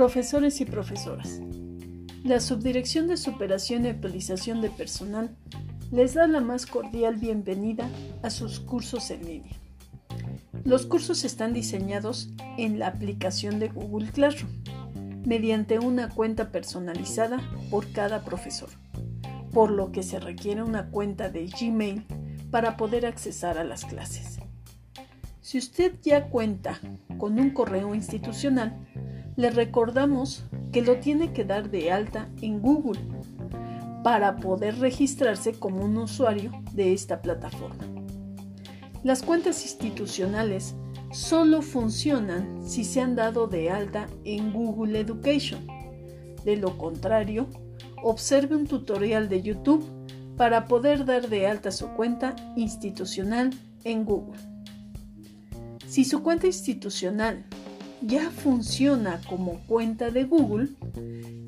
Profesores y profesoras. La Subdirección de Superación y Actualización de Personal les da la más cordial bienvenida a sus cursos en línea. Los cursos están diseñados en la aplicación de Google Classroom, mediante una cuenta personalizada por cada profesor, por lo que se requiere una cuenta de Gmail para poder accesar a las clases. Si usted ya cuenta con un correo institucional, le recordamos que lo tiene que dar de alta en Google para poder registrarse como un usuario de esta plataforma. Las cuentas institucionales solo funcionan si se han dado de alta en Google Education. De lo contrario, observe un tutorial de YouTube para poder dar de alta su cuenta institucional en Google. Si su cuenta institucional ya funciona como cuenta de Google,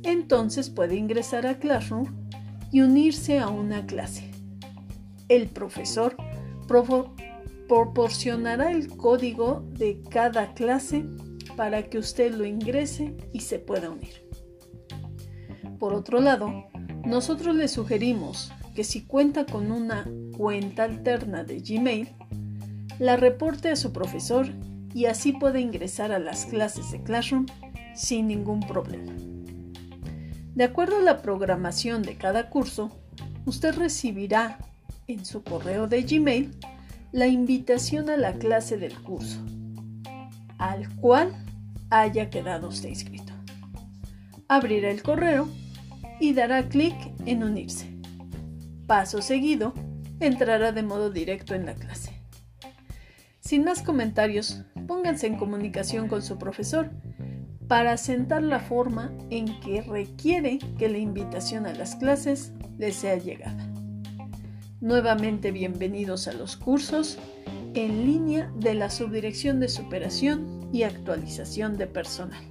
entonces puede ingresar a Classroom y unirse a una clase. El profesor proporcionará el código de cada clase para que usted lo ingrese y se pueda unir. Por otro lado, nosotros le sugerimos que si cuenta con una cuenta alterna de Gmail, la reporte a su profesor y así puede ingresar a las clases de Classroom sin ningún problema. De acuerdo a la programación de cada curso, usted recibirá en su correo de Gmail la invitación a la clase del curso, al cual haya quedado usted inscrito. Abrirá el correo y dará clic en unirse. Paso seguido, entrará de modo directo en la clase. Sin más comentarios, pónganse en comunicación con su profesor para sentar la forma en que requiere que la invitación a las clases les sea llegada. Nuevamente bienvenidos a los cursos en línea de la Subdirección de Superación y Actualización de Personal.